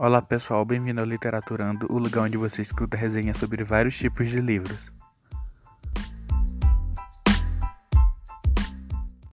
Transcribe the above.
Olá pessoal, bem-vindo ao Literaturando, o lugar onde você escuta resenhas sobre vários tipos de livros.